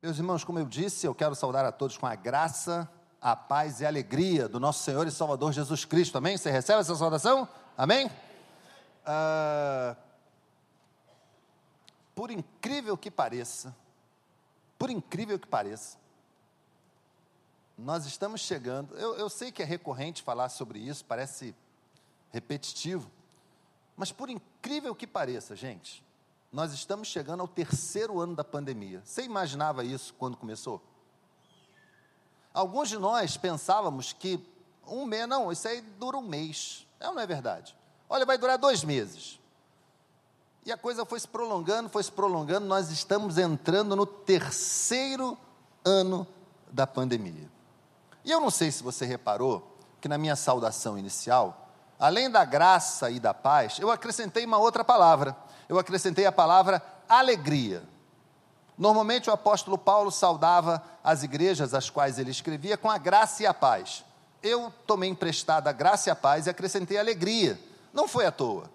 Meus irmãos, como eu disse, eu quero saudar a todos com a graça, a paz e a alegria do nosso Senhor e Salvador Jesus Cristo. Amém? Você recebe essa saudação? Amém? Ah, por incrível que pareça, por incrível que pareça, nós estamos chegando. Eu, eu sei que é recorrente falar sobre isso, parece repetitivo, mas por incrível que pareça, gente, nós estamos chegando ao terceiro ano da pandemia. Você imaginava isso quando começou? Alguns de nós pensávamos que um mês, não, isso aí dura um mês. É ou não é verdade? Olha, vai durar dois meses. E a coisa foi se prolongando, foi se prolongando, nós estamos entrando no terceiro ano da pandemia. E eu não sei se você reparou que na minha saudação inicial, além da graça e da paz, eu acrescentei uma outra palavra eu acrescentei a palavra alegria. Normalmente o apóstolo Paulo saudava as igrejas às quais ele escrevia com a graça e a paz. Eu tomei emprestada a graça e a paz e acrescentei alegria. Não foi à toa.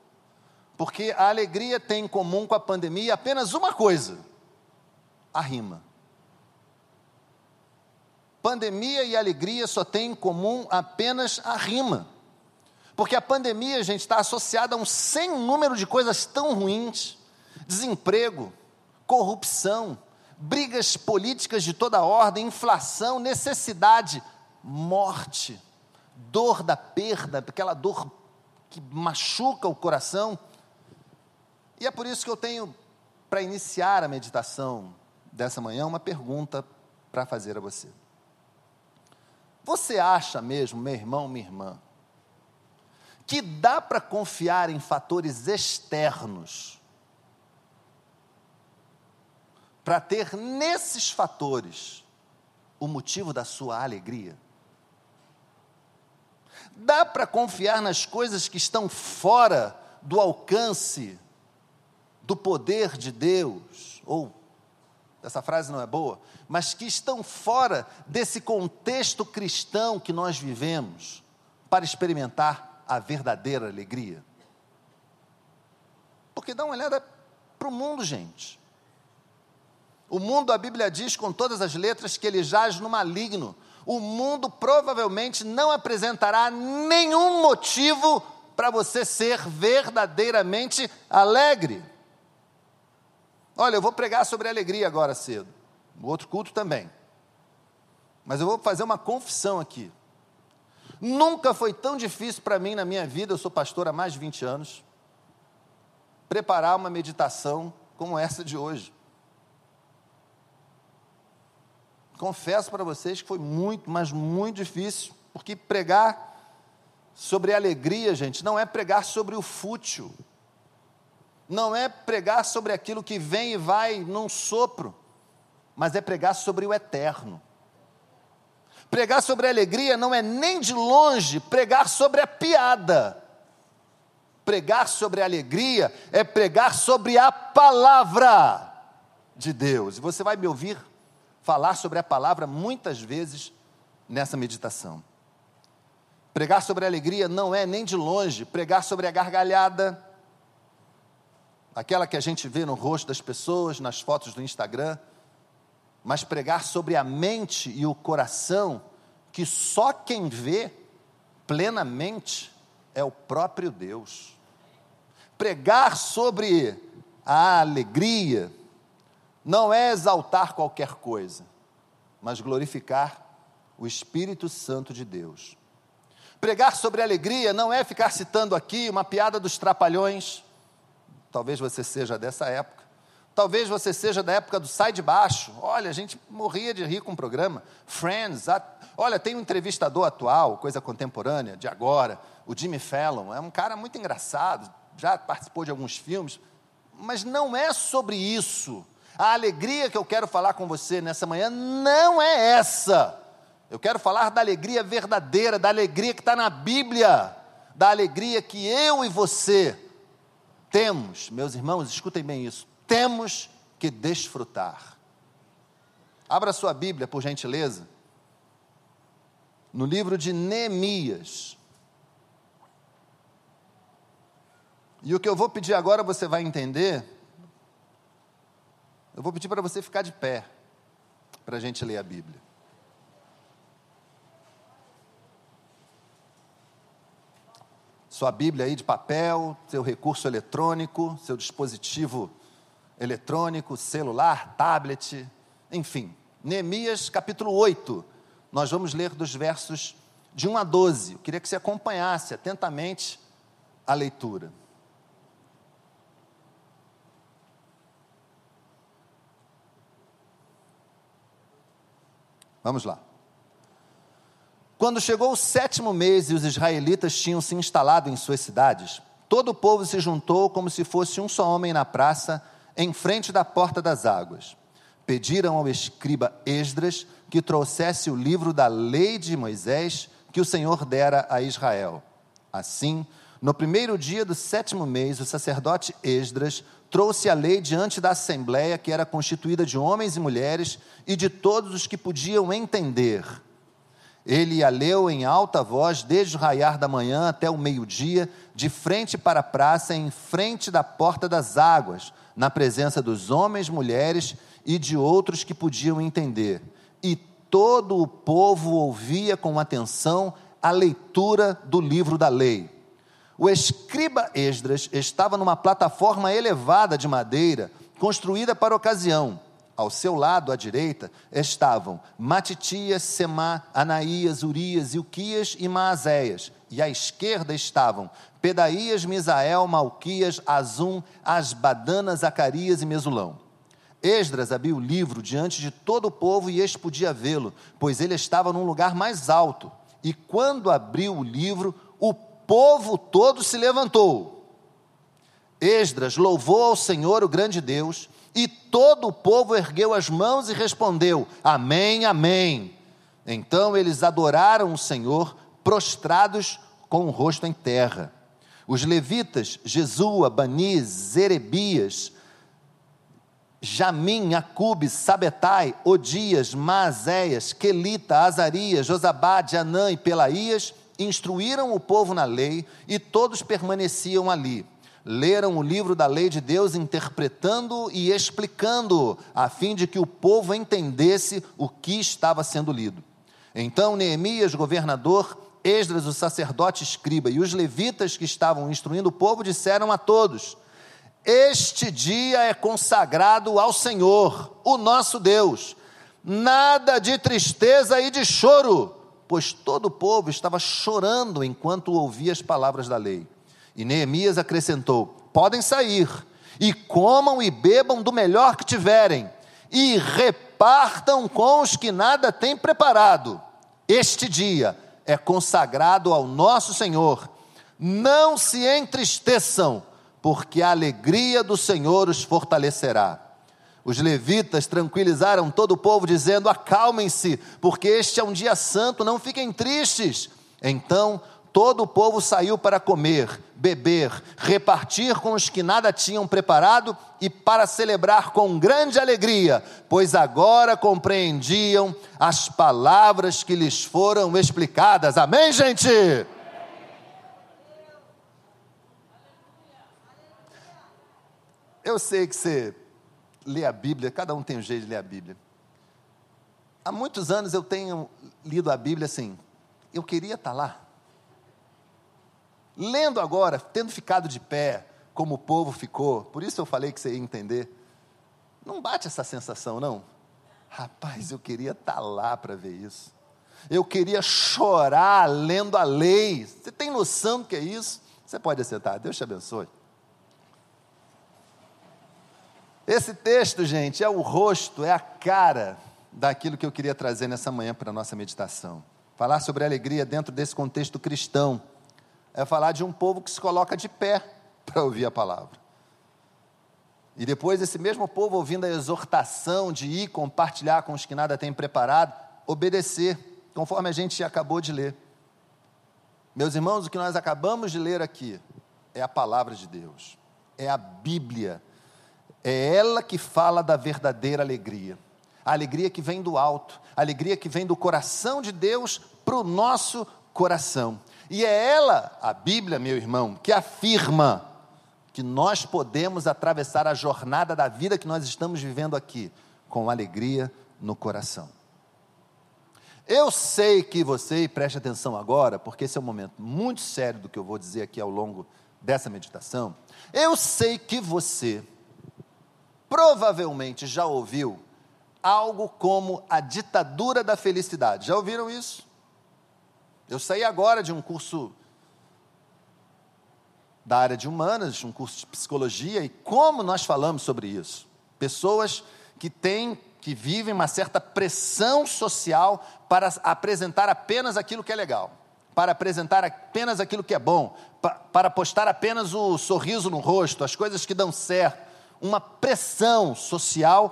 Porque a alegria tem em comum com a pandemia apenas uma coisa: a rima. Pandemia e alegria só têm em comum apenas a rima. Porque a pandemia, gente, está associada a um sem número de coisas tão ruins: desemprego, corrupção, brigas políticas de toda ordem, inflação, necessidade, morte, dor da perda, aquela dor que machuca o coração. E é por isso que eu tenho, para iniciar a meditação dessa manhã, uma pergunta para fazer a você. Você acha mesmo, meu irmão, minha irmã, que dá para confiar em fatores externos para ter nesses fatores o motivo da sua alegria? Dá para confiar nas coisas que estão fora do alcance do poder de Deus, ou essa frase não é boa, mas que estão fora desse contexto cristão que nós vivemos, para experimentar a verdadeira alegria? Porque dá uma olhada para o mundo, gente. O mundo, a Bíblia diz com todas as letras que ele jaz no maligno. O mundo provavelmente não apresentará nenhum motivo para você ser verdadeiramente alegre. Olha, eu vou pregar sobre alegria agora cedo. O outro culto também. Mas eu vou fazer uma confissão aqui. Nunca foi tão difícil para mim na minha vida, eu sou pastor há mais de 20 anos, preparar uma meditação como essa de hoje. Confesso para vocês que foi muito, mas muito difícil, porque pregar sobre alegria, gente, não é pregar sobre o fútil, não é pregar sobre aquilo que vem e vai num sopro, mas é pregar sobre o eterno. Pregar sobre a alegria não é nem de longe pregar sobre a piada. Pregar sobre a alegria é pregar sobre a palavra de Deus. E você vai me ouvir falar sobre a palavra muitas vezes nessa meditação. Pregar sobre a alegria não é nem de longe pregar sobre a gargalhada, aquela que a gente vê no rosto das pessoas, nas fotos do Instagram mas pregar sobre a mente e o coração, que só quem vê plenamente é o próprio Deus. Pregar sobre a alegria não é exaltar qualquer coisa, mas glorificar o Espírito Santo de Deus. Pregar sobre alegria não é ficar citando aqui uma piada dos trapalhões, talvez você seja dessa época Talvez você seja da época do Sai de Baixo. Olha, a gente morria de rir com o programa. Friends. Olha, tem um entrevistador atual, coisa contemporânea, de agora, o Jimmy Fallon. É um cara muito engraçado, já participou de alguns filmes. Mas não é sobre isso. A alegria que eu quero falar com você nessa manhã não é essa. Eu quero falar da alegria verdadeira, da alegria que está na Bíblia, da alegria que eu e você temos. Meus irmãos, escutem bem isso temos que desfrutar. Abra sua Bíblia, por gentileza, no livro de Neemias. E o que eu vou pedir agora você vai entender. Eu vou pedir para você ficar de pé. para a gente ler a Bíblia. Sua Bíblia aí de papel, seu recurso eletrônico, seu dispositivo eletrônico, celular, tablet, enfim. Neemias capítulo 8. Nós vamos ler dos versos de 1 a 12. Eu queria que você acompanhasse atentamente a leitura. Vamos lá. Quando chegou o sétimo mês e os israelitas tinham se instalado em suas cidades, todo o povo se juntou como se fosse um só homem na praça, em frente da porta das águas. Pediram ao escriba Esdras que trouxesse o livro da lei de Moisés que o Senhor dera a Israel. Assim, no primeiro dia do sétimo mês, o sacerdote Esdras trouxe a lei diante da assembleia, que era constituída de homens e mulheres e de todos os que podiam entender. Ele a leu em alta voz desde o raiar da manhã até o meio-dia, de frente para a praça, em frente da porta das águas, na presença dos homens, mulheres e de outros que podiam entender. E todo o povo ouvia com atenção a leitura do livro da lei. O escriba Esdras estava numa plataforma elevada de madeira, construída para a ocasião. Ao seu lado, à direita, estavam Matitias, Semá, Anaías, Urias, Ilquias e Maazéias. E à esquerda estavam Pedaías, Misael, Malquias, Azum, Asbadana, Zacarias e Mesulão. Esdras abriu o livro diante de todo o povo e este podia vê-lo, pois ele estava num lugar mais alto. E quando abriu o livro, o povo todo se levantou. Esdras louvou ao Senhor, o grande Deus, e todo o povo ergueu as mãos e respondeu: Amém, Amém. Então eles adoraram o Senhor, prostrados com o rosto em terra. Os levitas, Jesua, Bani, Zerebias, Jamim, Acube, Sabetai, Odias, Maazéias, Quelita, Azarias, Josabade, Anã e Pelaías, instruíram o povo na lei e todos permaneciam ali. Leram o livro da lei de Deus, interpretando e explicando, a fim de que o povo entendesse o que estava sendo lido. Então Neemias, governador, Esdras, o sacerdote escriba, e os levitas que estavam instruindo o povo disseram a todos: Este dia é consagrado ao Senhor, o nosso Deus. Nada de tristeza e de choro pois todo o povo estava chorando enquanto ouvia as palavras da lei. E Neemias acrescentou: Podem sair, e comam e bebam do melhor que tiverem, e repartam com os que nada têm preparado. Este dia é consagrado ao nosso Senhor. Não se entristeçam, porque a alegria do Senhor os fortalecerá. Os levitas tranquilizaram todo o povo, dizendo: Acalmem-se, porque este é um dia santo, não fiquem tristes. Então todo o povo saiu para comer, beber, repartir com os que nada tinham preparado e para celebrar com grande alegria, pois agora compreendiam as palavras que lhes foram explicadas. Amém, gente? Eu sei que você ler a Bíblia, cada um tem um jeito de ler a Bíblia. Há muitos anos eu tenho lido a Bíblia assim, eu queria estar lá. Lendo agora, tendo ficado de pé, como o povo ficou, por isso eu falei que você ia entender. Não bate essa sensação, não? Rapaz, eu queria estar lá para ver isso. Eu queria chorar lendo a lei. Você tem noção do que é isso? Você pode assentar, Deus te abençoe. Esse texto, gente, é o rosto, é a cara daquilo que eu queria trazer nessa manhã para a nossa meditação. Falar sobre alegria dentro desse contexto cristão é falar de um povo que se coloca de pé para ouvir a palavra. E depois esse mesmo povo ouvindo a exortação de ir compartilhar com os que nada têm preparado, obedecer, conforme a gente acabou de ler. Meus irmãos, o que nós acabamos de ler aqui é a palavra de Deus, é a Bíblia é ela que fala da verdadeira alegria. A alegria que vem do alto, a alegria que vem do coração de Deus para o nosso coração. E é ela, a Bíblia, meu irmão, que afirma que nós podemos atravessar a jornada da vida que nós estamos vivendo aqui com alegria no coração. Eu sei que você, preste atenção agora, porque esse é um momento muito sério do que eu vou dizer aqui ao longo dessa meditação. Eu sei que você provavelmente já ouviu algo como a ditadura da felicidade. Já ouviram isso? Eu saí agora de um curso da área de humanas, um curso de psicologia, e como nós falamos sobre isso? Pessoas que têm que vivem uma certa pressão social para apresentar apenas aquilo que é legal, para apresentar apenas aquilo que é bom, para postar apenas o sorriso no rosto, as coisas que dão certo. Uma pressão social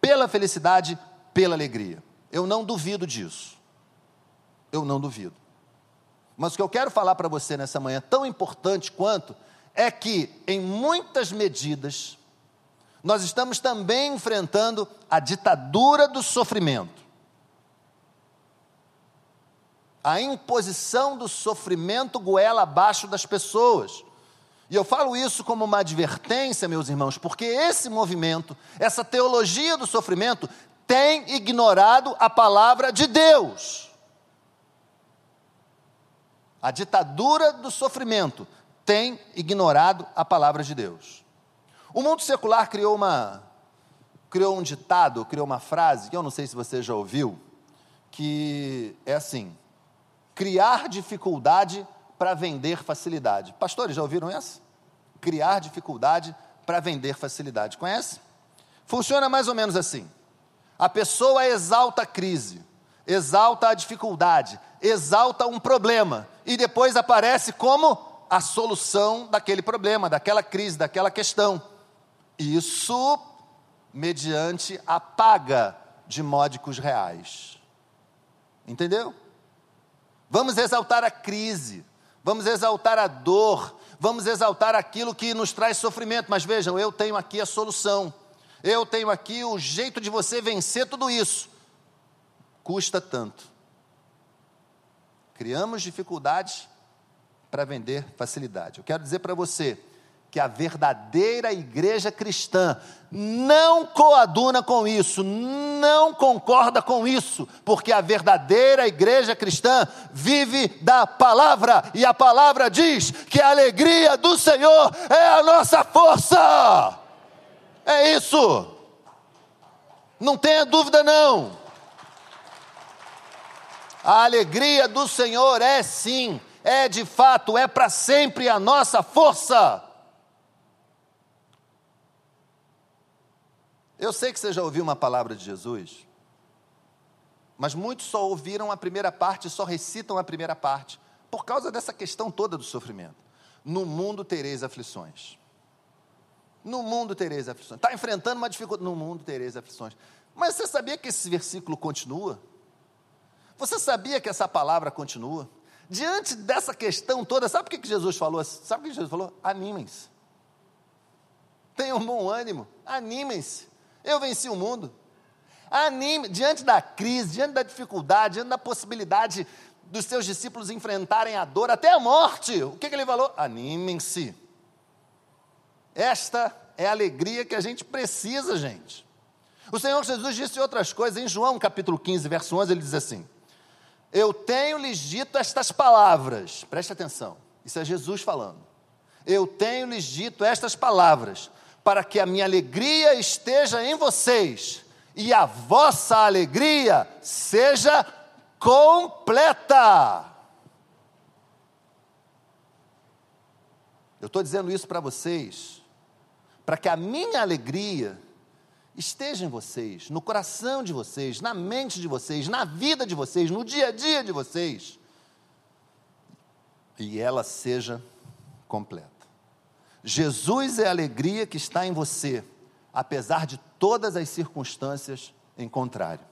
pela felicidade, pela alegria. Eu não duvido disso. Eu não duvido. Mas o que eu quero falar para você nessa manhã, tão importante quanto, é que, em muitas medidas, nós estamos também enfrentando a ditadura do sofrimento. A imposição do sofrimento goela abaixo das pessoas. E eu falo isso como uma advertência, meus irmãos, porque esse movimento, essa teologia do sofrimento, tem ignorado a palavra de Deus. A ditadura do sofrimento tem ignorado a palavra de Deus. O mundo secular criou uma criou um ditado, criou uma frase, que eu não sei se você já ouviu, que é assim: criar dificuldade para vender facilidade. Pastores, já ouviram essa? Criar dificuldade para vender facilidade. Conhece? Funciona mais ou menos assim. A pessoa exalta a crise, exalta a dificuldade, exalta um problema e depois aparece como a solução daquele problema, daquela crise, daquela questão. Isso mediante a paga de módicos reais. Entendeu? Vamos exaltar a crise, vamos exaltar a dor, vamos exaltar aquilo que nos traz sofrimento, mas vejam, eu tenho aqui a solução, eu tenho aqui o jeito de você vencer tudo isso. Custa tanto. Criamos dificuldades para vender facilidade. Eu quero dizer para você, que a verdadeira igreja cristã não coaduna com isso, não concorda com isso, porque a verdadeira igreja cristã vive da palavra, e a palavra diz que a alegria do Senhor é a nossa força. É isso. Não tenha dúvida, não. A alegria do Senhor é sim, é de fato, é para sempre a nossa força. Eu sei que você já ouviu uma palavra de Jesus, mas muitos só ouviram a primeira parte, só recitam a primeira parte, por causa dessa questão toda do sofrimento. No mundo tereis aflições. No mundo tereis aflições. Está enfrentando uma dificuldade. No mundo tereis aflições. Mas você sabia que esse versículo continua? Você sabia que essa palavra continua? Diante dessa questão toda, sabe por que Jesus falou? Sabe o que Jesus falou? Animem-se. Tenham bom ânimo. Animem-se. Eu venci o mundo. Anime, diante da crise, diante da dificuldade, diante da possibilidade dos seus discípulos enfrentarem a dor, até a morte. O que, que ele falou? Animem-se. Esta é a alegria que a gente precisa, gente. O Senhor Jesus disse outras coisas. Em João capítulo 15, verso 11, ele diz assim: Eu tenho lhes dito estas palavras. Preste atenção. Isso é Jesus falando. Eu tenho lhes dito estas palavras para que a minha alegria esteja em vocês e a vossa alegria seja completa. Eu estou dizendo isso para vocês, para que a minha alegria esteja em vocês, no coração de vocês, na mente de vocês, na vida de vocês, no dia a dia de vocês, e ela seja completa. Jesus é a alegria que está em você, apesar de todas as circunstâncias em contrário.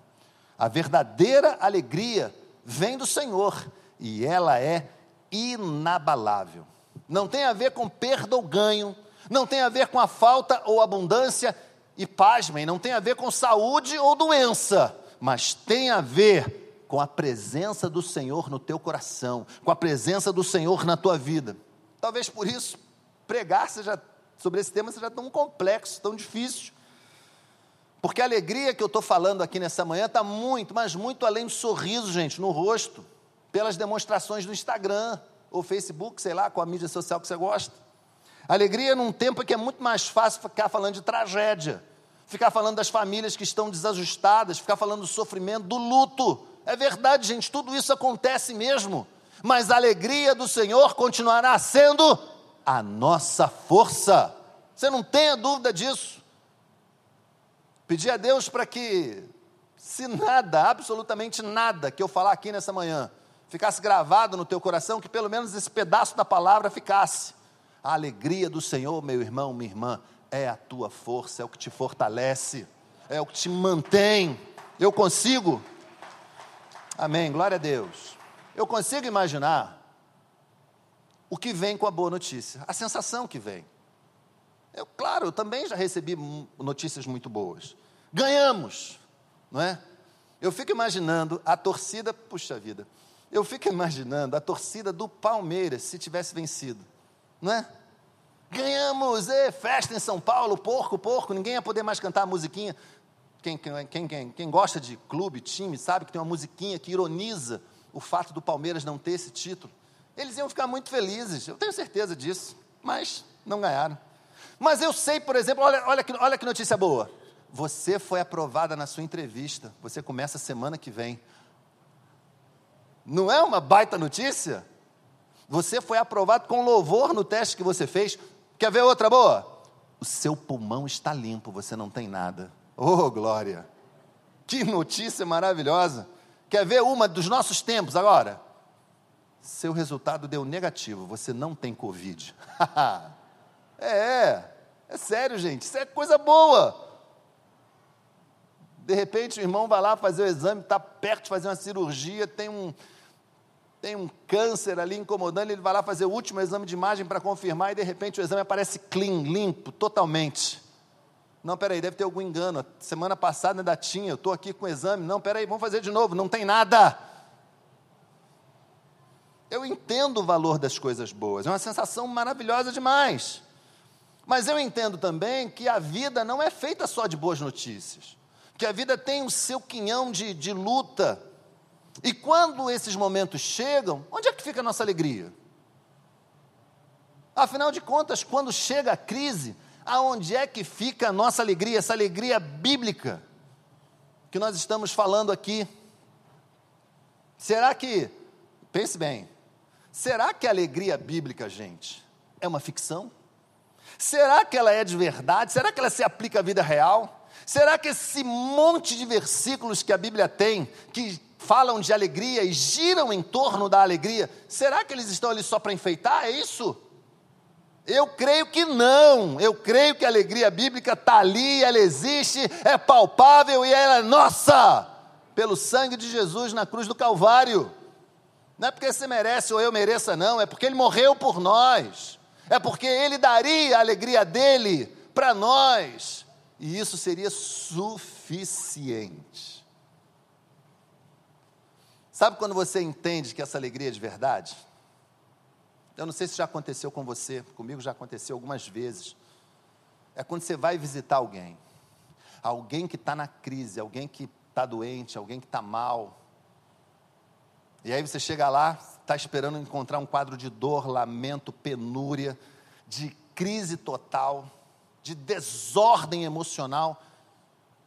A verdadeira alegria vem do Senhor e ela é inabalável. Não tem a ver com perda ou ganho, não tem a ver com a falta ou abundância, e pasmem, não tem a ver com saúde ou doença, mas tem a ver com a presença do Senhor no teu coração, com a presença do Senhor na tua vida. Talvez por isso pregar seja, sobre esse tema seja tão complexo, tão difícil. Porque a alegria que eu estou falando aqui nessa manhã está muito, mas muito além do sorriso, gente, no rosto, pelas demonstrações do Instagram ou Facebook, sei lá, com a mídia social que você gosta. Alegria num tempo que é muito mais fácil ficar falando de tragédia, ficar falando das famílias que estão desajustadas, ficar falando do sofrimento, do luto. É verdade, gente, tudo isso acontece mesmo. Mas a alegria do Senhor continuará sendo a nossa força. Você não tenha dúvida disso. Pedir a Deus para que, se nada, absolutamente nada que eu falar aqui nessa manhã, ficasse gravado no teu coração, que pelo menos esse pedaço da palavra ficasse. A alegria do Senhor, meu irmão, minha irmã, é a tua força, é o que te fortalece, é o que te mantém. Eu consigo. Amém. Glória a Deus. Eu consigo imaginar o que vem com a boa notícia, a sensação que vem. Eu, claro, eu também já recebi notícias muito boas. Ganhamos, não é? Eu fico imaginando a torcida, puxa vida, eu fico imaginando a torcida do Palmeiras se tivesse vencido não é? Ganhamos, e, festa em São Paulo, porco, porco, ninguém ia poder mais cantar a musiquinha. Quem, quem, quem, quem gosta de clube, time, sabe que tem uma musiquinha que ironiza o fato do Palmeiras não ter esse título. Eles iam ficar muito felizes, eu tenho certeza disso, mas não ganharam. Mas eu sei, por exemplo, olha, olha, que, olha que notícia boa. Você foi aprovada na sua entrevista, você começa semana que vem. Não é uma baita notícia? Você foi aprovado com louvor no teste que você fez. Quer ver outra boa? O seu pulmão está limpo, você não tem nada. Oh, glória! Que notícia maravilhosa! Quer ver uma dos nossos tempos agora? Seu resultado deu negativo, você não tem Covid. é, é sério, gente, isso é coisa boa. De repente o irmão vai lá fazer o exame, está perto de fazer uma cirurgia, tem um, tem um câncer ali incomodando, ele vai lá fazer o último exame de imagem para confirmar e de repente o exame aparece clean, limpo, totalmente. Não, peraí, deve ter algum engano. Semana passada ainda tinha, eu estou aqui com o exame. Não, peraí, vamos fazer de novo, não tem nada. Eu entendo o valor das coisas boas, é uma sensação maravilhosa demais. Mas eu entendo também que a vida não é feita só de boas notícias, que a vida tem o seu quinhão de, de luta, e quando esses momentos chegam, onde é que fica a nossa alegria? Afinal de contas, quando chega a crise, aonde é que fica a nossa alegria, essa alegria bíblica que nós estamos falando aqui? Será que, pense bem, será que a alegria bíblica, gente, é uma ficção? Será que ela é de verdade? Será que ela se aplica à vida real? Será que esse monte de versículos que a Bíblia tem, que falam de alegria e giram em torno da alegria, será que eles estão ali só para enfeitar? É isso? Eu creio que não. Eu creio que a alegria bíblica está ali, ela existe, é palpável e ela é nossa, pelo sangue de Jesus na cruz do Calvário. Não é porque você merece ou eu mereça, não, é porque ele morreu por nós, é porque ele daria a alegria dele para nós, e isso seria suficiente. Sabe quando você entende que essa alegria é de verdade? Eu não sei se já aconteceu com você, comigo já aconteceu algumas vezes. É quando você vai visitar alguém, alguém que está na crise, alguém que está doente, alguém que está mal. E aí você chega lá, está esperando encontrar um quadro de dor, lamento, penúria, de crise total, de desordem emocional.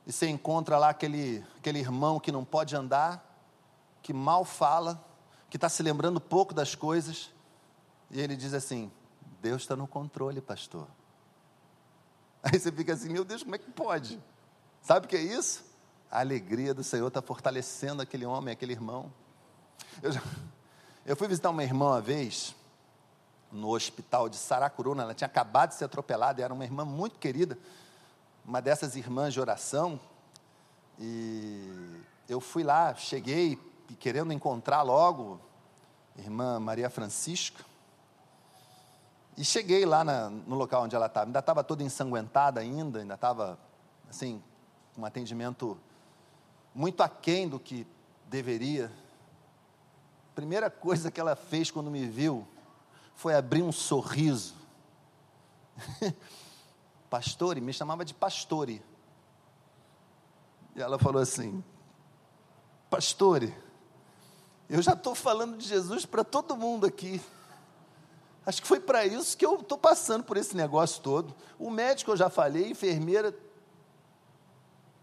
E você encontra lá aquele, aquele irmão que não pode andar, que mal fala, que está se lembrando pouco das coisas, e ele diz assim: Deus está no controle, pastor. Aí você fica assim: meu Deus, como é que pode? Sabe o que é isso? A alegria do Senhor está fortalecendo aquele homem, aquele irmão. Eu, já, eu fui visitar uma irmã uma vez, no hospital de Saracuruna, ela tinha acabado de ser atropelada, era uma irmã muito querida, uma dessas irmãs de oração, e eu fui lá, cheguei, e querendo encontrar logo irmã Maria Francisca. E cheguei lá na, no local onde ela estava, ainda estava toda ensanguentada ainda, ainda estava, assim, com um atendimento muito aquém do que deveria. Primeira coisa que ela fez quando me viu foi abrir um sorriso. Pastore, me chamava de Pastore. E ela falou assim: Pastore, eu já estou falando de Jesus para todo mundo aqui. Acho que foi para isso que eu estou passando por esse negócio todo. O médico eu já falei, enfermeira.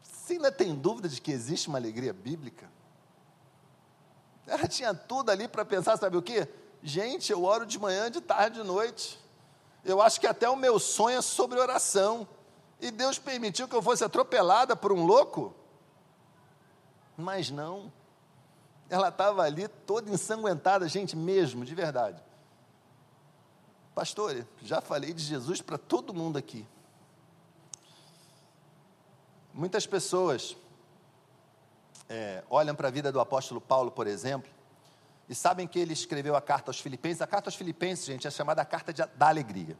Você ainda tem dúvida de que existe uma alegria bíblica? Ela tinha tudo ali para pensar, sabe o quê? Gente, eu oro de manhã, de tarde, de noite. Eu acho que até o meu sonho é sobre oração. E Deus permitiu que eu fosse atropelada por um louco? Mas não. Ela estava ali toda ensanguentada, gente, mesmo, de verdade. Pastor, já falei de Jesus para todo mundo aqui. Muitas pessoas é, olham para a vida do apóstolo Paulo, por exemplo, e sabem que ele escreveu a carta aos Filipenses. A carta aos Filipenses, gente, é chamada a carta de, da alegria.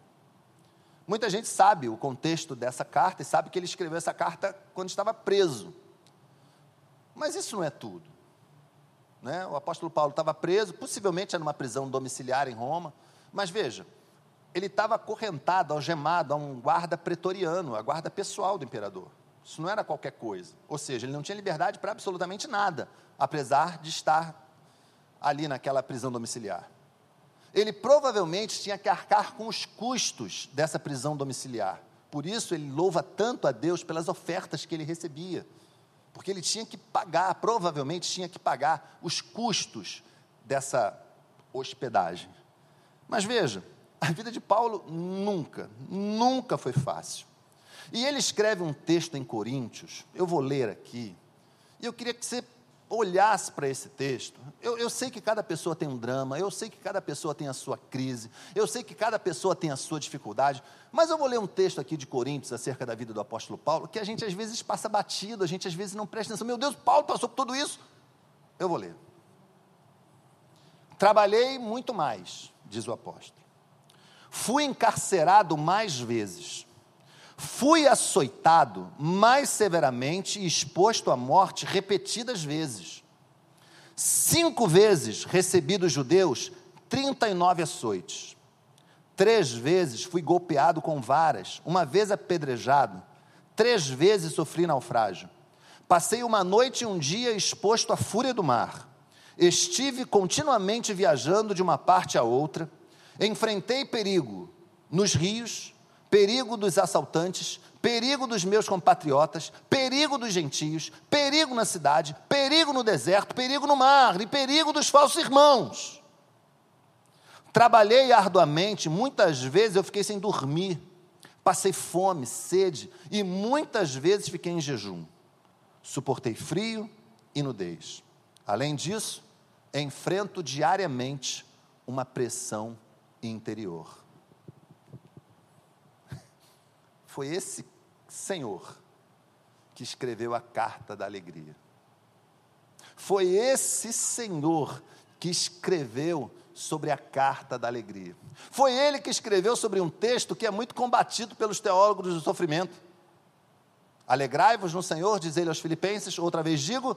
Muita gente sabe o contexto dessa carta e sabe que ele escreveu essa carta quando estava preso. Mas isso não é tudo. Né? O apóstolo Paulo estava preso, possivelmente era numa prisão domiciliar em Roma, mas veja, ele estava acorrentado, algemado a um guarda pretoriano, a guarda pessoal do imperador. Isso não era qualquer coisa. Ou seja, ele não tinha liberdade para absolutamente nada, apesar de estar ali naquela prisão domiciliar. Ele provavelmente tinha que arcar com os custos dessa prisão domiciliar. Por isso ele louva tanto a Deus pelas ofertas que ele recebia. Porque ele tinha que pagar, provavelmente tinha que pagar os custos dessa hospedagem. Mas veja, a vida de Paulo nunca, nunca foi fácil. E ele escreve um texto em Coríntios, eu vou ler aqui, e eu queria que você olhasse para esse texto. Eu, eu, sei que cada pessoa tem um drama, eu sei que cada pessoa tem a sua crise, eu sei que cada pessoa tem a sua dificuldade, mas eu vou ler um texto aqui de Coríntios acerca da vida do apóstolo Paulo, que a gente às vezes passa batido, a gente às vezes não presta atenção. Meu Deus, Paulo passou por tudo isso. Eu vou ler. Trabalhei muito mais, diz o apóstolo Fui encarcerado mais vezes. Fui açoitado mais severamente e exposto à morte repetidas vezes. Cinco vezes recebi dos judeus 39 açoites. Três vezes fui golpeado com varas, uma vez apedrejado. Três vezes sofri naufrágio. Passei uma noite e um dia exposto à fúria do mar. Estive continuamente viajando de uma parte a outra Enfrentei perigo nos rios, perigo dos assaltantes, perigo dos meus compatriotas, perigo dos gentios, perigo na cidade, perigo no deserto, perigo no mar e perigo dos falsos irmãos. Trabalhei arduamente, muitas vezes eu fiquei sem dormir, passei fome, sede e muitas vezes fiquei em jejum. Suportei frio e nudez. Além disso, enfrento diariamente uma pressão interior. Foi esse Senhor que escreveu a carta da alegria. Foi esse Senhor que escreveu sobre a carta da alegria. Foi ele que escreveu sobre um texto que é muito combatido pelos teólogos do sofrimento. Alegrai-vos no Senhor, diz ele aos Filipenses, outra vez digo,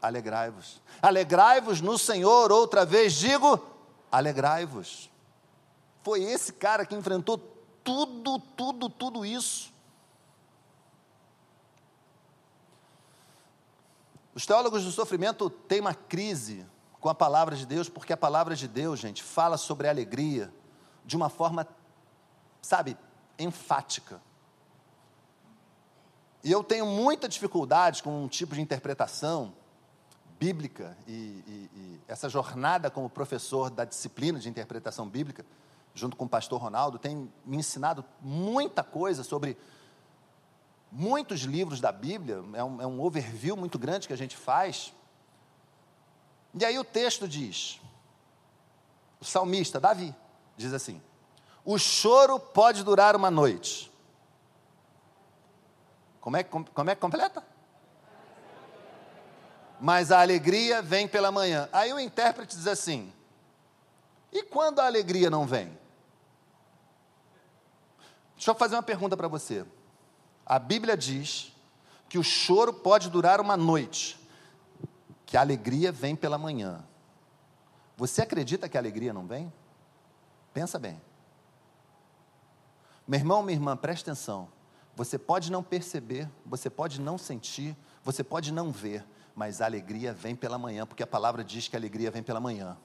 alegrai-vos. Alegrai-vos no Senhor, outra vez digo, alegrai-vos. Foi esse cara que enfrentou tudo, tudo, tudo isso. Os teólogos do sofrimento têm uma crise com a palavra de Deus, porque a palavra de Deus, gente, fala sobre alegria de uma forma, sabe, enfática. E eu tenho muita dificuldade com um tipo de interpretação bíblica e, e, e essa jornada como professor da disciplina de interpretação bíblica junto com o pastor Ronaldo, tem me ensinado muita coisa sobre muitos livros da Bíblia, é um, é um overview muito grande que a gente faz. E aí o texto diz, o salmista, Davi, diz assim: o choro pode durar uma noite. Como é, como é que completa? Mas a alegria vem pela manhã. Aí o intérprete diz assim: e quando a alegria não vem? Deixa eu fazer uma pergunta para você. A Bíblia diz que o choro pode durar uma noite, que a alegria vem pela manhã. Você acredita que a alegria não vem? Pensa bem. Meu irmão, minha irmã, preste atenção. Você pode não perceber, você pode não sentir, Você pode não ver, mas a alegria vem pela manhã, porque a palavra diz que a alegria vem pela manhã.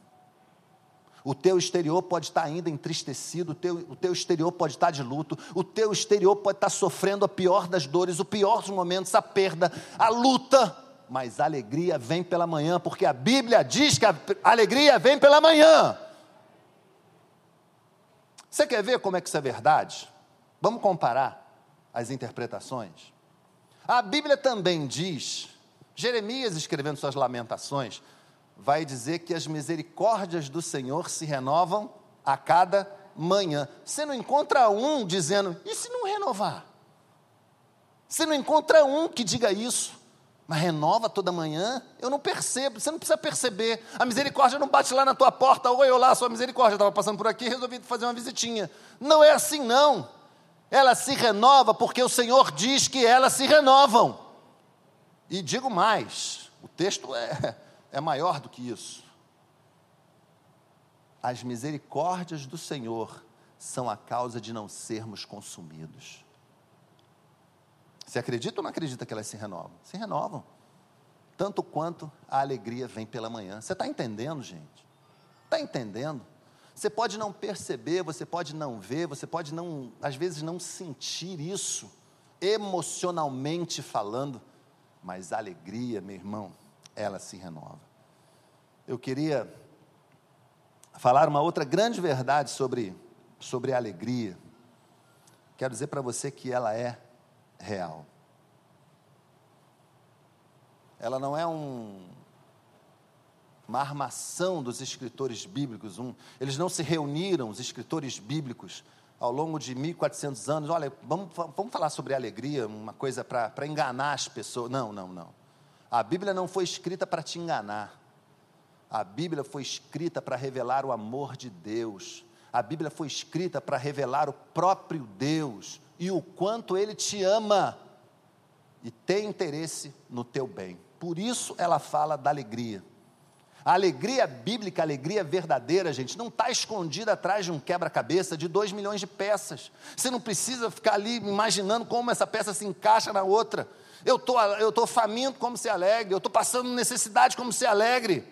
O teu exterior pode estar ainda entristecido, o teu, o teu exterior pode estar de luto, o teu exterior pode estar sofrendo a pior das dores, o pior dos momentos, a perda, a luta, mas a alegria vem pela manhã, porque a Bíblia diz que a alegria vem pela manhã. Você quer ver como é que isso é verdade? Vamos comparar as interpretações. A Bíblia também diz, Jeremias escrevendo suas lamentações, vai dizer que as misericórdias do Senhor se renovam a cada manhã. Você não encontra um dizendo, e se não renovar? Você não encontra um que diga isso. Mas renova toda manhã? Eu não percebo, você não precisa perceber. A misericórdia não bate lá na tua porta, oi, olá, sua misericórdia, estava passando por aqui, resolvi fazer uma visitinha. Não é assim, não. Ela se renova porque o Senhor diz que elas se renovam. E digo mais, o texto é, é maior do que isso. As misericórdias do Senhor são a causa de não sermos consumidos. Você acredita ou não acredita que elas se renovam? Se renovam. Tanto quanto a alegria vem pela manhã. Você está entendendo, gente? Está entendendo? Você pode não perceber, você pode não ver, você pode não, às vezes, não sentir isso, emocionalmente falando, mas alegria, meu irmão, ela se renova. Eu queria falar uma outra grande verdade sobre, sobre a alegria. Quero dizer para você que ela é real. Ela não é um, uma armação dos escritores bíblicos. Um, eles não se reuniram, os escritores bíblicos, ao longo de 1400 anos. Olha, vamos, vamos falar sobre alegria, uma coisa para enganar as pessoas. Não, não, não. A Bíblia não foi escrita para te enganar. A Bíblia foi escrita para revelar o amor de Deus. A Bíblia foi escrita para revelar o próprio Deus e o quanto Ele te ama e tem interesse no teu bem. Por isso ela fala da alegria. A alegria bíblica, a alegria verdadeira, gente, não está escondida atrás de um quebra-cabeça de dois milhões de peças. Você não precisa ficar ali imaginando como essa peça se encaixa na outra. Eu tô, estou tô faminto, como se alegre. Eu estou passando necessidade, como se alegre.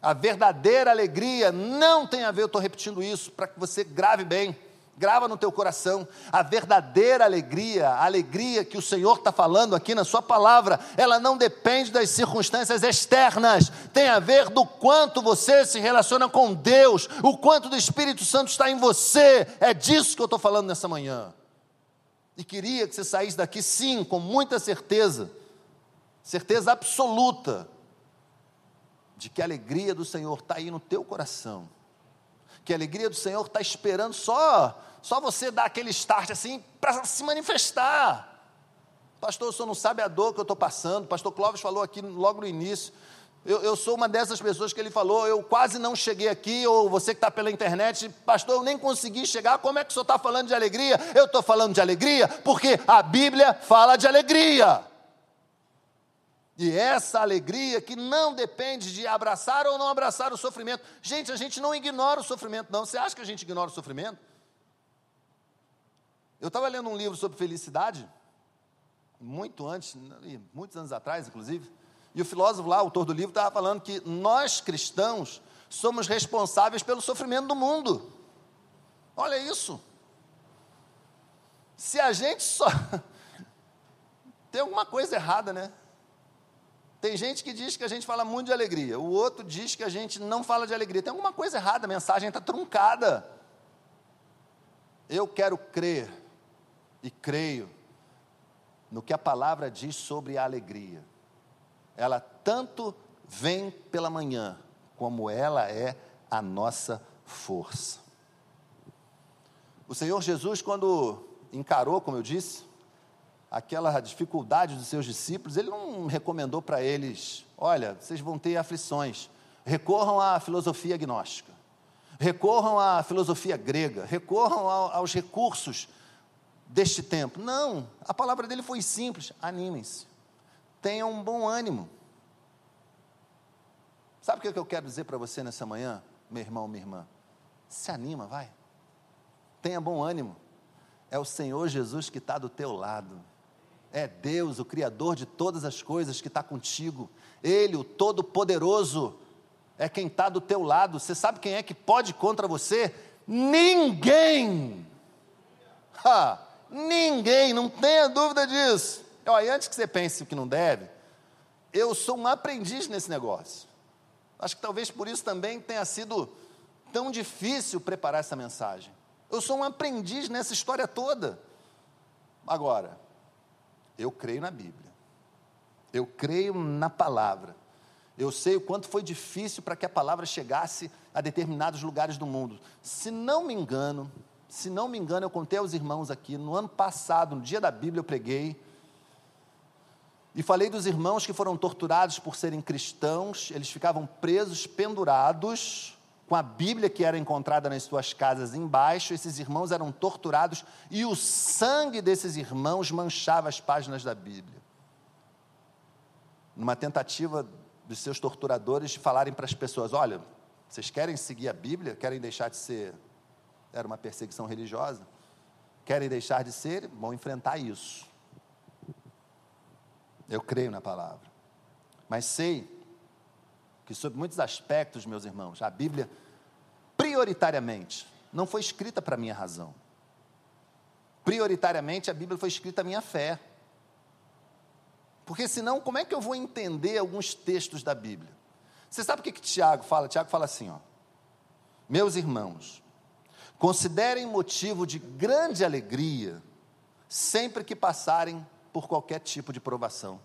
A verdadeira alegria não tem a ver, eu estou repetindo isso, para que você grave bem grava no teu coração, a verdadeira alegria, a alegria que o Senhor está falando aqui na Sua palavra, ela não depende das circunstâncias externas, tem a ver do quanto você se relaciona com Deus, o quanto do Espírito Santo está em você, é disso que eu estou falando nessa manhã. E queria que você saísse daqui, sim, com muita certeza, certeza absoluta, de que a alegria do Senhor está aí no teu coração que a alegria do Senhor está esperando só, só você dar aquele start assim para se manifestar. Pastor, o senhor não sabe a dor que eu estou passando. Pastor Clóvis falou aqui logo no início. Eu, eu, sou uma dessas pessoas que ele falou, eu quase não cheguei aqui, ou você que está pela internet, pastor, eu nem consegui chegar, como é que o senhor está falando de alegria? Eu estou falando de alegria porque a Bíblia fala de alegria. E essa alegria que não depende de abraçar ou não abraçar o sofrimento. Gente, a gente não ignora o sofrimento, não. Você acha que a gente ignora o sofrimento? Eu estava lendo um livro sobre felicidade, muito antes, muitos anos atrás, inclusive, e o filósofo lá, autor do livro, estava falando que nós cristãos somos responsáveis pelo sofrimento do mundo. Olha isso. Se a gente só. Tem alguma coisa errada, né? Tem gente que diz que a gente fala muito de alegria, o outro diz que a gente não fala de alegria. Tem alguma coisa errada, a mensagem está truncada. Eu quero crer e creio no que a palavra diz sobre a alegria. Ela tanto vem pela manhã, como ela é a nossa força. O Senhor Jesus, quando encarou, como eu disse, aquela dificuldade dos seus discípulos, ele não recomendou para eles: olha, vocês vão ter aflições, recorram à filosofia agnóstica, recorram à filosofia grega, recorram aos recursos deste tempo. Não, a palavra dele foi simples: animem-se, tenham um bom ânimo. Sabe o que eu quero dizer para você nessa manhã, meu irmão, minha irmã? Se anima, vai. Tenha bom ânimo. É o Senhor Jesus que está do teu lado. É Deus, o Criador de todas as coisas, que está contigo. Ele, o Todo-Poderoso, é quem está do teu lado. Você sabe quem é que pode contra você? Ninguém! Ha, ninguém, não tenha dúvida disso. Olha, antes que você pense que não deve, eu sou um aprendiz nesse negócio. Acho que talvez por isso também tenha sido tão difícil preparar essa mensagem. Eu sou um aprendiz nessa história toda. Agora, eu creio na Bíblia. Eu creio na palavra. Eu sei o quanto foi difícil para que a palavra chegasse a determinados lugares do mundo. Se não me engano, se não me engano, eu contei aos irmãos aqui, no ano passado, no dia da Bíblia, eu preguei. E falei dos irmãos que foram torturados por serem cristãos, eles ficavam presos, pendurados, com a Bíblia que era encontrada nas suas casas embaixo, esses irmãos eram torturados e o sangue desses irmãos manchava as páginas da Bíblia. Numa tentativa dos seus torturadores de falarem para as pessoas: olha, vocês querem seguir a Bíblia? Querem deixar de ser. Era uma perseguição religiosa? Querem deixar de ser? Vão enfrentar isso. Eu creio na palavra. Mas sei que, sob muitos aspectos, meus irmãos, a Bíblia, prioritariamente, não foi escrita para minha razão. Prioritariamente, a Bíblia foi escrita à minha fé. Porque senão, como é que eu vou entender alguns textos da Bíblia? Você sabe o que, que Tiago fala? Tiago fala assim: ó, Meus irmãos, considerem motivo de grande alegria sempre que passarem por qualquer tipo de provação.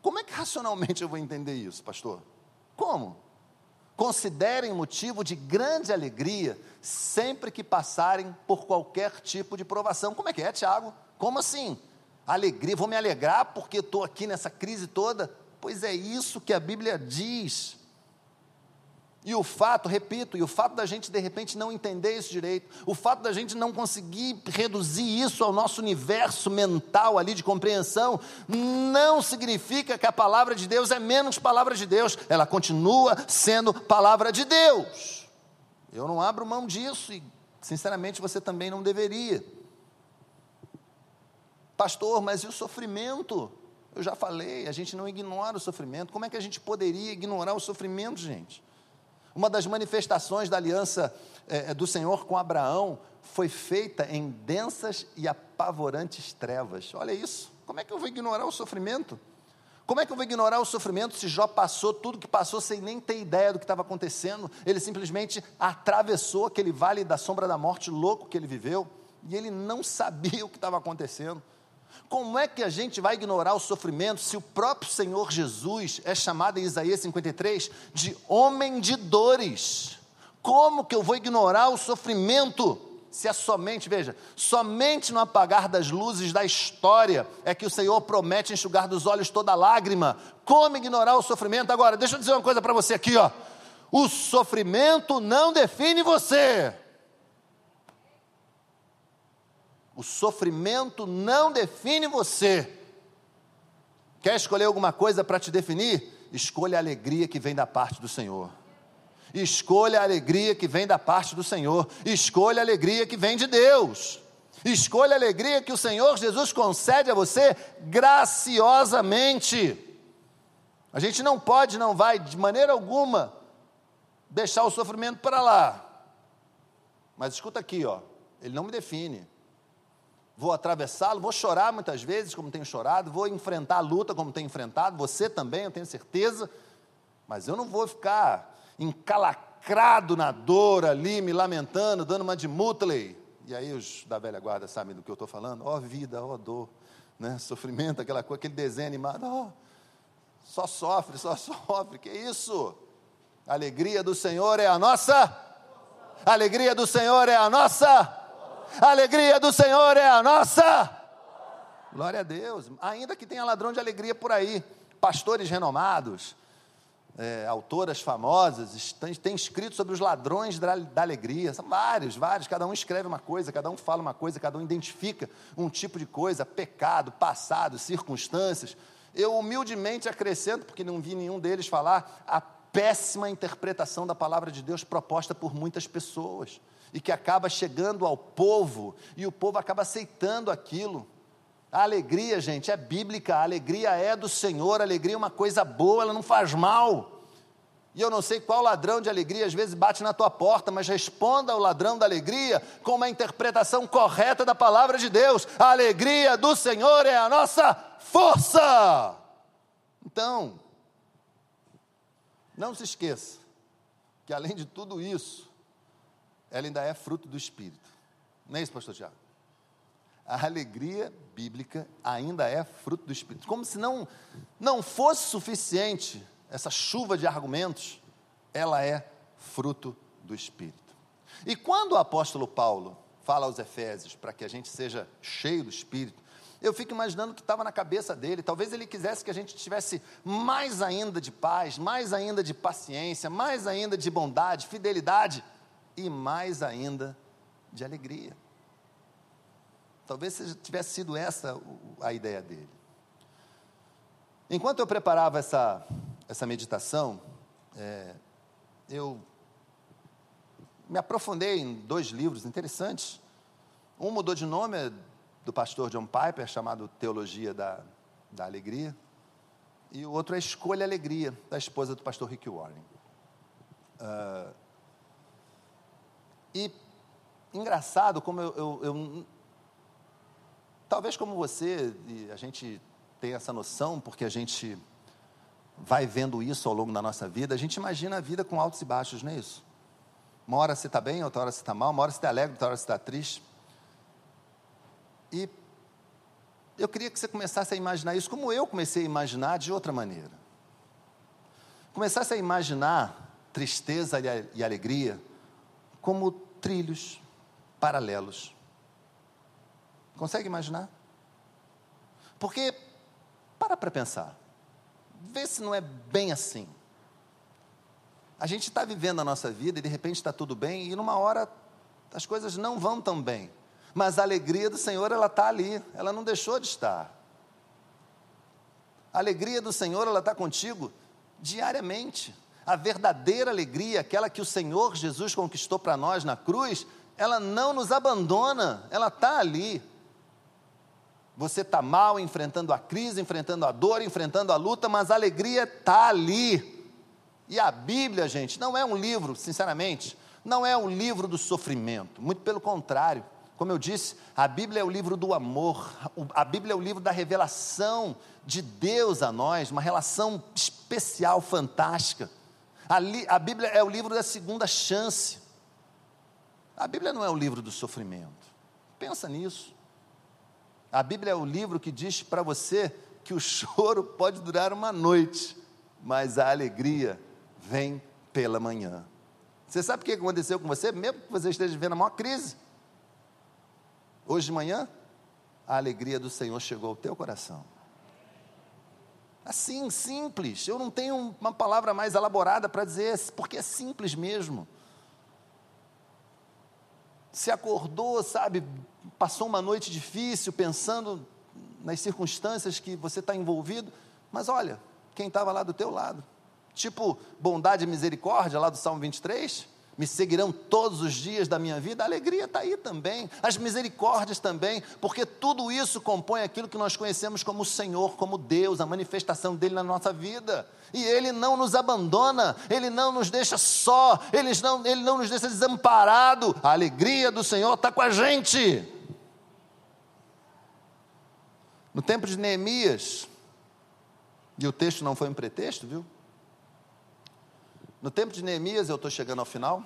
Como é que racionalmente eu vou entender isso, pastor? Como? Considerem motivo de grande alegria sempre que passarem por qualquer tipo de provação. Como é que é, Tiago? Como assim? alegria, vou me alegrar porque estou aqui nessa crise toda. Pois é isso que a Bíblia diz. E o fato, repito, e o fato da gente de repente não entender isso direito, o fato da gente não conseguir reduzir isso ao nosso universo mental ali de compreensão, não significa que a palavra de Deus é menos palavra de Deus, ela continua sendo palavra de Deus. Eu não abro mão disso e, sinceramente, você também não deveria. Pastor, mas e o sofrimento? Eu já falei, a gente não ignora o sofrimento. Como é que a gente poderia ignorar o sofrimento, gente? Uma das manifestações da aliança é, do Senhor com Abraão foi feita em densas e apavorantes trevas. Olha isso. Como é que eu vou ignorar o sofrimento? Como é que eu vou ignorar o sofrimento se Jó passou tudo que passou sem nem ter ideia do que estava acontecendo? Ele simplesmente atravessou aquele vale da sombra da morte louco que ele viveu e ele não sabia o que estava acontecendo. Como é que a gente vai ignorar o sofrimento se o próprio Senhor Jesus é chamado em Isaías 53 de homem de dores? Como que eu vou ignorar o sofrimento? Se é somente, veja, somente no apagar das luzes da história é que o Senhor promete enxugar dos olhos toda lágrima. Como ignorar o sofrimento? Agora, deixa eu dizer uma coisa para você aqui, ó. O sofrimento não define você. O sofrimento não define você. Quer escolher alguma coisa para te definir? Escolha a alegria que vem da parte do Senhor. Escolha a alegria que vem da parte do Senhor. Escolha a alegria que vem de Deus. Escolha a alegria que o Senhor Jesus concede a você graciosamente. A gente não pode, não vai, de maneira alguma, deixar o sofrimento para lá. Mas escuta aqui, ó, ele não me define vou atravessá-lo, vou chorar muitas vezes, como tenho chorado, vou enfrentar a luta, como tenho enfrentado, você também, eu tenho certeza, mas eu não vou ficar encalacrado na dor ali, me lamentando, dando uma de Mutley. E aí os da velha guarda sabem do que eu estou falando? Ó oh, vida, ó oh, dor, né? sofrimento, aquela coisa, aquele desenho animado, oh, só sofre, só sofre, que isso? A alegria do Senhor é a nossa, a alegria do Senhor é a nossa, a alegria do Senhor é a nossa. Glória a Deus. Ainda que tenha ladrão de alegria por aí, pastores renomados, é, autoras famosas, têm, escrito sobre os ladrões da, da, alegria. São vários, vários. Cada um escreve uma coisa, cada um fala uma coisa, cada um identifica um tipo de coisa, pecado, passado, circunstâncias. Eu humildemente acrescento, porque não vi nenhum deles falar, a péssima interpretação da palavra de Deus proposta por muitas pessoas e que acaba chegando ao povo e o povo acaba aceitando aquilo. A alegria, gente, é bíblica, a alegria é do Senhor, a alegria é uma coisa boa, ela não faz mal. E eu não sei qual ladrão de alegria às vezes bate na tua porta, mas responda ao ladrão da alegria com uma interpretação correta da palavra de Deus. A alegria do Senhor é a nossa força. Então, não se esqueça que além de tudo isso, ela ainda é fruto do Espírito. Não é isso, pastor Tiago? A alegria bíblica ainda é fruto do Espírito. Como se não, não fosse suficiente essa chuva de argumentos, ela é fruto do Espírito. E quando o apóstolo Paulo fala aos Efésios para que a gente seja cheio do Espírito, eu fico imaginando o que estava na cabeça dele. Talvez ele quisesse que a gente tivesse mais ainda de paz, mais ainda de paciência, mais ainda de bondade, fidelidade e mais ainda de alegria. Talvez tivesse sido essa a ideia dele. Enquanto eu preparava essa, essa meditação, é, eu me aprofundei em dois livros interessantes. Um mudou de nome, é do pastor John Piper, chamado Teologia da, da Alegria. E o outro é Escolha Alegria, da esposa do pastor Rick Warren. Uh, e engraçado como eu, eu, eu Talvez como você, a gente tem essa noção, porque a gente vai vendo isso ao longo da nossa vida, a gente imagina a vida com altos e baixos, não é isso? Uma hora você está bem, outra hora você está mal, uma hora você está alegre, outra hora você está triste. E eu queria que você começasse a imaginar isso como eu comecei a imaginar de outra maneira. Começasse a imaginar tristeza e alegria como trilhos paralelos. Consegue imaginar? Porque, para para pensar, vê se não é bem assim. A gente está vivendo a nossa vida e de repente está tudo bem, e numa hora as coisas não vão tão bem. Mas a alegria do Senhor, ela está ali, ela não deixou de estar. A alegria do Senhor, ela está contigo diariamente. A verdadeira alegria, aquela que o Senhor Jesus conquistou para nós na cruz, ela não nos abandona, ela está ali. Você está mal, enfrentando a crise, enfrentando a dor, enfrentando a luta, mas a alegria está ali. E a Bíblia, gente, não é um livro, sinceramente, não é um livro do sofrimento, muito pelo contrário. Como eu disse, a Bíblia é o livro do amor, a Bíblia é o livro da revelação de Deus a nós, uma relação especial, fantástica. A, a Bíblia é o livro da segunda chance. A Bíblia não é o livro do sofrimento. Pensa nisso. A Bíblia é o livro que diz para você que o choro pode durar uma noite, mas a alegria vem pela manhã. Você sabe o que aconteceu com você, mesmo que você esteja vivendo a maior crise? Hoje de manhã, a alegria do Senhor chegou ao teu coração. Assim, simples. Eu não tenho uma palavra mais elaborada para dizer, porque é simples mesmo. Se acordou, sabe, passou uma noite difícil, pensando nas circunstâncias que você está envolvido, mas olha, quem estava lá do teu lado, tipo bondade e misericórdia lá do Salmo 23, me seguirão todos os dias da minha vida, a alegria está aí também, as misericórdias também, porque tudo isso compõe aquilo que nós conhecemos como Senhor, como Deus, a manifestação dele na nossa vida. E Ele não nos abandona, Ele não nos deixa só, Ele não, Ele não nos deixa desamparado. A alegria do Senhor está com a gente. No tempo de Neemias, e o texto não foi um pretexto, viu? No tempo de Neemias, eu estou chegando ao final,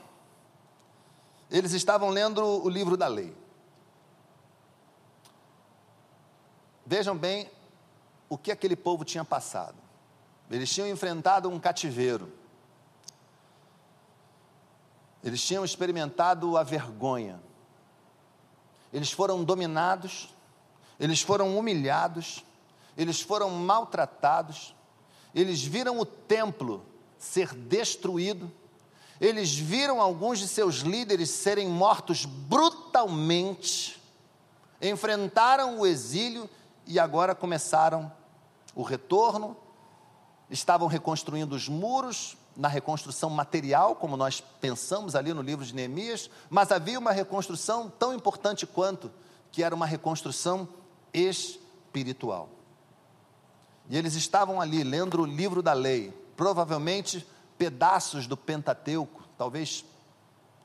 eles estavam lendo o livro da lei. Vejam bem o que aquele povo tinha passado. Eles tinham enfrentado um cativeiro. Eles tinham experimentado a vergonha. Eles foram dominados eles foram humilhados, eles foram maltratados, eles viram o templo ser destruído, eles viram alguns de seus líderes serem mortos brutalmente, enfrentaram o exílio e agora começaram o retorno, estavam reconstruindo os muros, na reconstrução material, como nós pensamos ali no livro de Neemias, mas havia uma reconstrução tão importante quanto, que era uma reconstrução espiritual. E eles estavam ali lendo o livro da lei, provavelmente pedaços do Pentateuco, talvez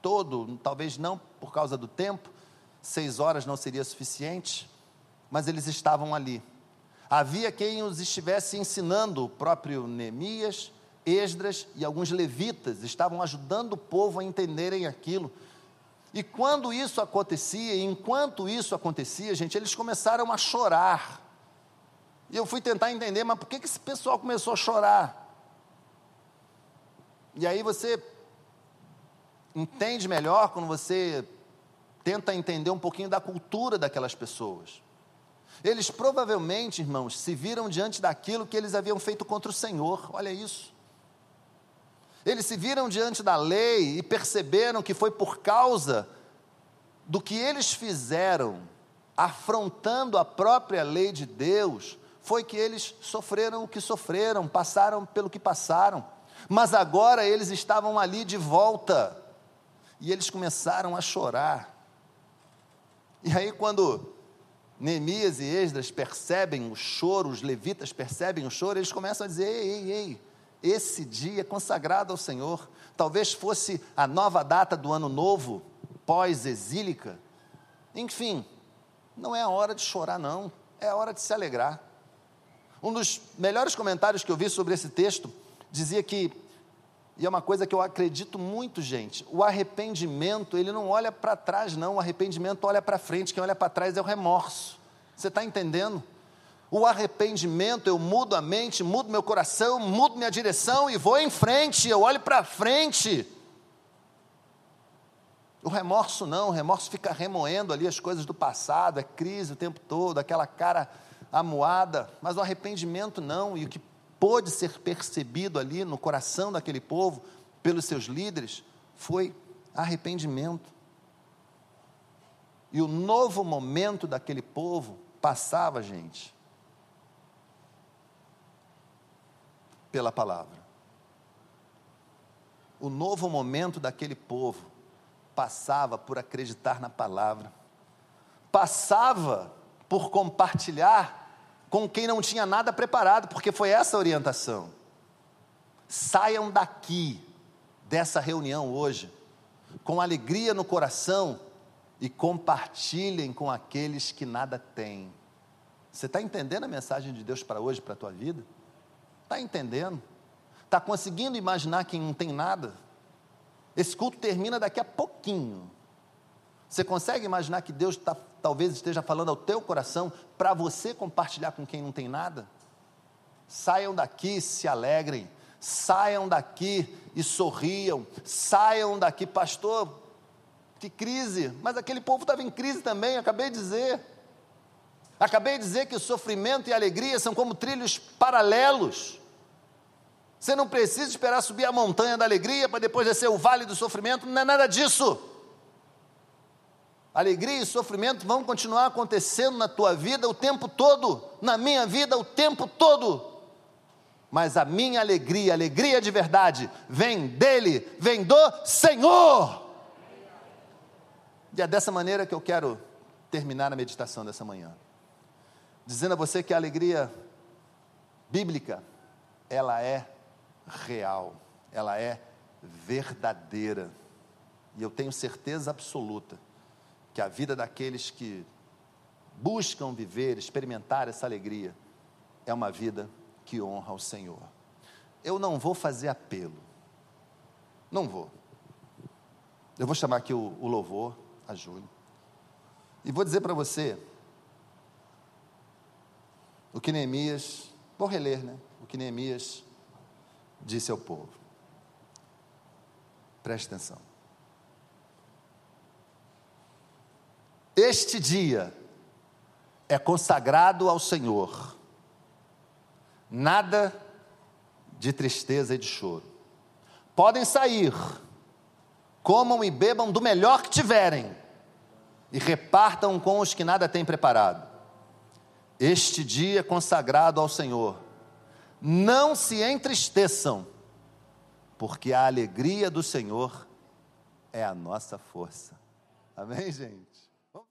todo, talvez não por causa do tempo, seis horas não seria suficiente, mas eles estavam ali. Havia quem os estivesse ensinando, o próprio Neemias, Esdras e alguns levitas estavam ajudando o povo a entenderem aquilo. E quando isso acontecia, enquanto isso acontecia, gente, eles começaram a chorar. E eu fui tentar entender, mas por que, que esse pessoal começou a chorar? E aí você entende melhor quando você tenta entender um pouquinho da cultura daquelas pessoas. Eles provavelmente, irmãos, se viram diante daquilo que eles haviam feito contra o Senhor, olha isso. Eles se viram diante da lei e perceberam que foi por causa do que eles fizeram, afrontando a própria lei de Deus, foi que eles sofreram o que sofreram, passaram pelo que passaram. Mas agora eles estavam ali de volta. E eles começaram a chorar. E aí, quando Neemias e Esdras percebem o choro, os levitas percebem o choro, eles começam a dizer: ei, ei, ei, esse dia é consagrado ao Senhor. Talvez fosse a nova data do ano novo, pós-exílica. Enfim, não é a hora de chorar, não, é a hora de se alegrar. Um dos melhores comentários que eu vi sobre esse texto dizia que, e é uma coisa que eu acredito muito, gente, o arrependimento, ele não olha para trás, não, o arrependimento olha para frente, quem olha para trás é o remorso. Você está entendendo? O arrependimento, eu mudo a mente, mudo meu coração, mudo minha direção e vou em frente, eu olho para frente. O remorso não, o remorso fica remoendo ali as coisas do passado, é crise o tempo todo, aquela cara amuada, mas o arrependimento não, e o que pôde ser percebido ali no coração daquele povo, pelos seus líderes, foi arrependimento. E o novo momento daquele povo passava, gente, pela palavra. O novo momento daquele povo passava por acreditar na palavra, passava por compartilhar com quem não tinha nada preparado, porque foi essa a orientação. Saiam daqui, dessa reunião hoje, com alegria no coração e compartilhem com aqueles que nada têm. Você está entendendo a mensagem de Deus para hoje, para a tua vida? Está entendendo? Está conseguindo imaginar quem não tem nada? Esse culto termina daqui a pouquinho. Você consegue imaginar que Deus tá, talvez esteja falando ao teu coração para você compartilhar com quem não tem nada? Saiam daqui, se alegrem. Saiam daqui e sorriam. Saiam daqui, pastor. Que crise! Mas aquele povo estava em crise também, acabei de dizer. Acabei de dizer que o sofrimento e a alegria são como trilhos paralelos. Você não precisa esperar subir a montanha da alegria para depois descer o vale do sofrimento, não é nada disso. Alegria e sofrimento vão continuar acontecendo na tua vida o tempo todo, na minha vida o tempo todo. Mas a minha alegria, alegria de verdade, vem dele, vem do Senhor. E é dessa maneira que eu quero terminar a meditação dessa manhã. Dizendo a você que a alegria bíblica, ela é real, ela é verdadeira. E eu tenho certeza absoluta que a vida daqueles que buscam viver, experimentar essa alegria, é uma vida que honra ao Senhor. Eu não vou fazer apelo, não vou. Eu vou chamar aqui o, o louvor, a Júlia, e vou dizer para você o que Neemias, vou reler, né? O que Neemias disse ao povo. Preste atenção. Este dia é consagrado ao Senhor. Nada de tristeza e de choro. Podem sair, comam e bebam do melhor que tiverem, e repartam com os que nada têm preparado. Este dia é consagrado ao Senhor não se entristeçam, porque a alegria do Senhor é a nossa força. Amém, gente?